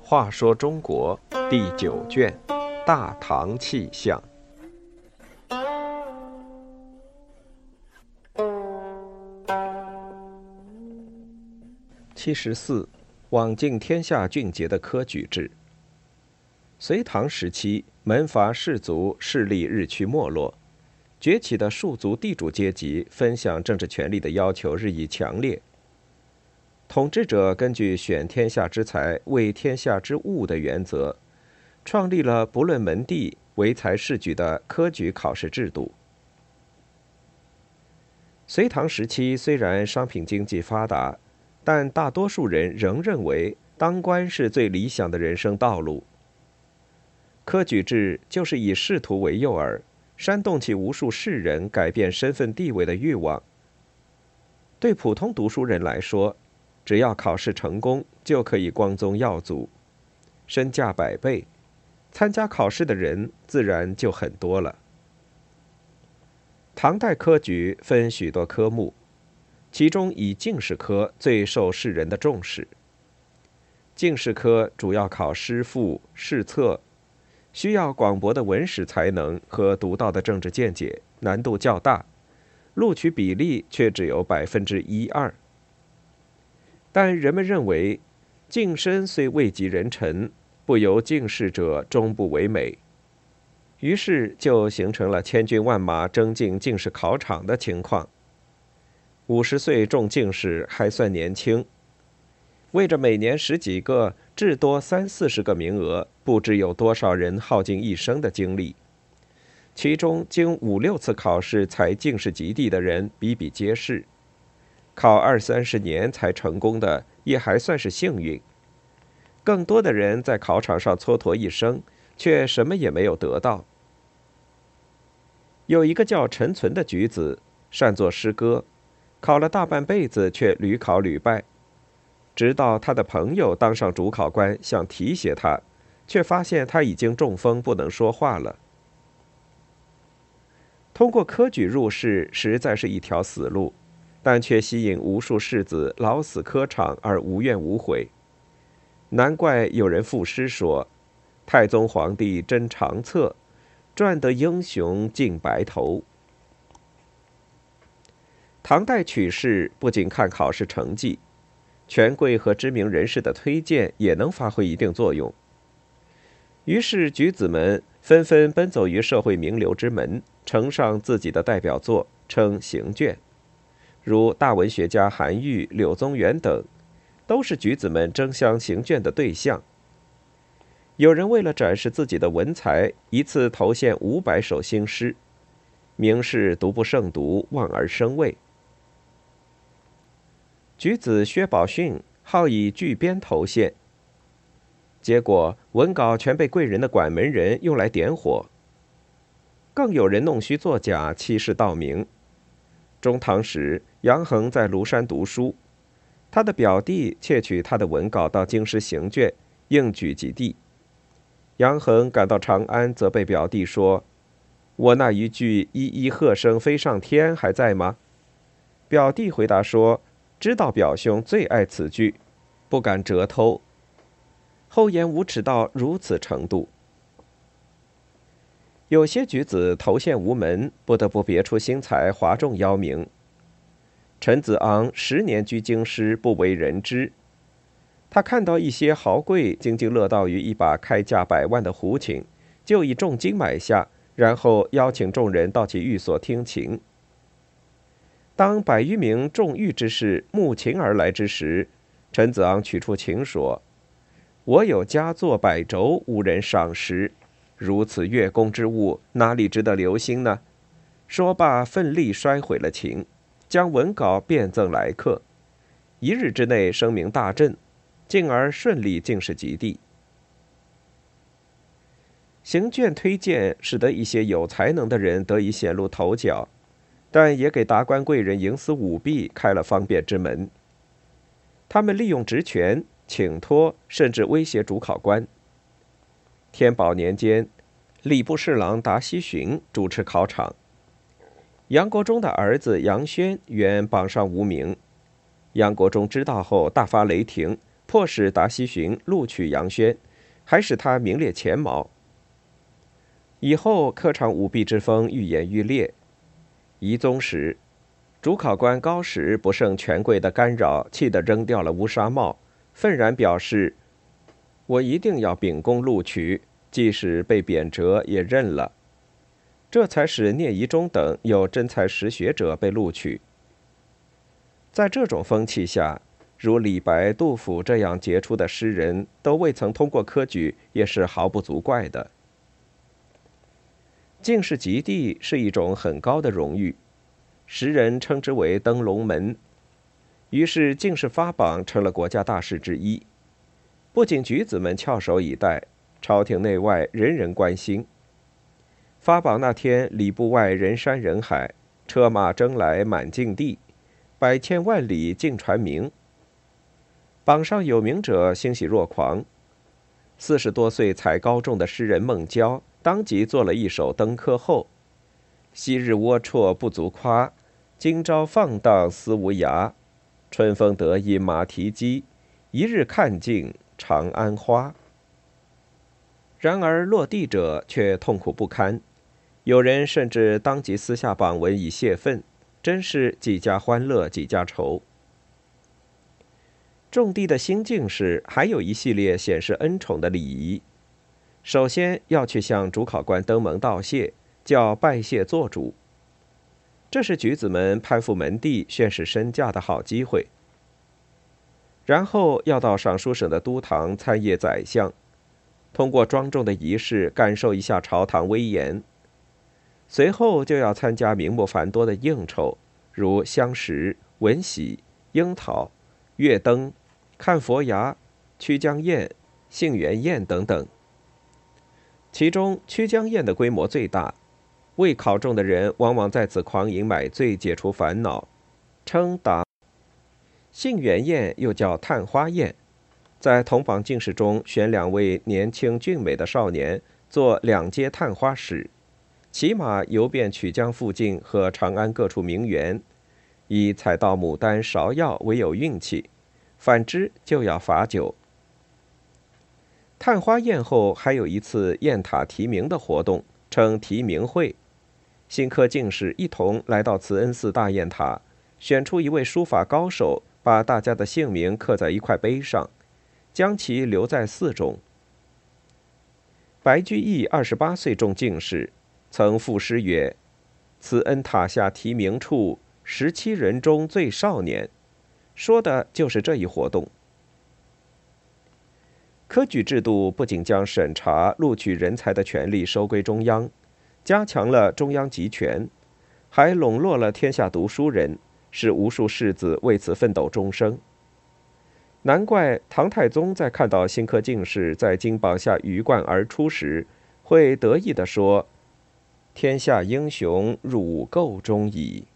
话说中国第九卷《大唐气象》七十四，网尽天下俊杰的科举制。隋唐时期，门阀士族势力日趋没落，崛起的庶族地主阶级分享政治权力的要求日益强烈。统治者根据选天下之才、为天下之物的原则，创立了不论门第、唯才是举的科举考试制度。隋唐时期虽然商品经济发达，但大多数人仍认为当官是最理想的人生道路。科举制就是以仕途为诱饵，煽动起无数世人改变身份地位的欲望。对普通读书人来说，只要考试成功，就可以光宗耀祖，身价百倍，参加考试的人自然就很多了。唐代科举分许多科目，其中以进士科最受世人的重视。进士科主要考诗赋、试策，需要广博的文史才能和独到的政治见解，难度较大，录取比例却只有百分之一二。但人们认为，晋身虽位极人臣，不由进士者终不为美。于是就形成了千军万马争进进士考场的情况。五十岁中进士还算年轻，为着每年十几个，至多三四十个名额，不知有多少人耗尽一生的精力。其中经五六次考试才进士及第的人比比皆是。考二三十年才成功的也还算是幸运，更多的人在考场上蹉跎一生，却什么也没有得到。有一个叫陈存的举子，善作诗歌，考了大半辈子却屡考屡败，直到他的朋友当上主考官，想提携他，却发现他已经中风，不能说话了。通过科举入仕，实在是一条死路。但却吸引无数士子老死科场而无怨无悔，难怪有人赋诗说：“太宗皇帝真长策，赚得英雄尽白头。”唐代取士不仅看考试成绩，权贵和知名人士的推荐也能发挥一定作用。于是举子们纷纷奔走于社会名流之门，呈上自己的代表作，称行卷。如大文学家韩愈、柳宗元等，都是举子们争相行卷的对象。有人为了展示自己的文才，一次投献五百首新诗，名士读不胜读，望而生畏。举子薛宝训好以巨鞭投献，结果文稿全被贵人的管门人用来点火。更有人弄虚作假，欺世盗名。中唐时，杨衡在庐山读书，他的表弟窃取他的文稿到京师行卷，应举及第。杨衡赶到长安，责备表弟说：“我那一句‘一一鹤声飞上天’还在吗？”表弟回答说：“知道表兄最爱此句，不敢折偷。”厚颜无耻到如此程度。有些举子头衔无门，不得不别出心裁，哗众邀名。陈子昂十年居京师，不为人知。他看到一些豪贵津津乐道于一把开价百万的胡琴，就以重金买下，然后邀请众人到其寓所听琴。当百余名重玉之士慕琴而来之时，陈子昂取出琴说：“我有佳作百轴，无人赏识。”如此月宫之物，哪里值得留心呢？说罢，奋力摔毁了琴，将文稿变赠来客。一日之内声名大振，进而顺利进士及第。行卷推荐使得一些有才能的人得以显露头角，但也给达官贵人营私舞弊开了方便之门。他们利用职权请托，甚至威胁主考官。天宝年间，礼部侍郎达西巡主持考场。杨国忠的儿子杨轩原榜上无名，杨国忠知道后大发雷霆，迫使达西寻录取杨轩，还使他名列前茅。以后科场舞弊之风愈演愈烈。遗宗时，主考官高时不胜权贵的干扰，气得扔掉了乌纱帽，愤然表示：“我一定要秉公录取，即使被贬谪也认了。”这才使聂夷中等有真才实学者被录取。在这种风气下，如李白、杜甫这样杰出的诗人都未曾通过科举，也是毫不足怪的。进士及第是一种很高的荣誉，时人称之为登龙门。于是进士发榜成了国家大事之一，不仅举子们翘首以待，朝廷内外人人关心。发榜那天，礼部外人山人海，车马争来满境地，百千万里尽传名。榜上有名者欣喜若狂，四十多岁才高中的诗人孟郊。当即做了一首登科后：“昔日龌龊不足夸，今朝放荡思无涯。春风得意马蹄疾，一日看尽长安花。”然而落地者却痛苦不堪，有人甚至当即撕下榜文以泄愤，真是几家欢乐几家愁。种地的新进士还有一系列显示恩宠的礼仪。首先要去向主考官登门道谢，叫拜谢做主。这是举子们攀附门第、宣示身价的好机会。然后要到尚书省的都堂参谒宰相，通过庄重的仪式感受一下朝堂威严。随后就要参加名目繁多的应酬，如相识、闻喜、樱桃、月灯、看佛牙、曲江宴、杏园宴等等。其中曲江宴的规模最大，未考中的人往往在此狂饮买醉，解除烦恼，称答。杏园宴又叫探花宴，在同榜进士中选两位年轻俊美的少年做两阶探花使，骑马游遍曲江附近和长安各处名园，以采到牡丹、芍药为有运气，反之就要罚酒。探花宴后还有一次雁塔题名的活动，称题名会。新科进士一同来到慈恩寺大雁塔，选出一位书法高手，把大家的姓名刻在一块碑上，将其留在寺中。白居易二十八岁中进士，曾赋诗曰：“慈恩塔下题名处，十七人中最少年。”说的就是这一活动。科举制度不仅将审查录取人才的权力收归中央，加强了中央集权，还笼络了天下读书人，使无数士子为此奋斗终生。难怪唐太宗在看到新科进士在金榜下鱼贯而出时，会得意地说：“天下英雄入垢中矣。”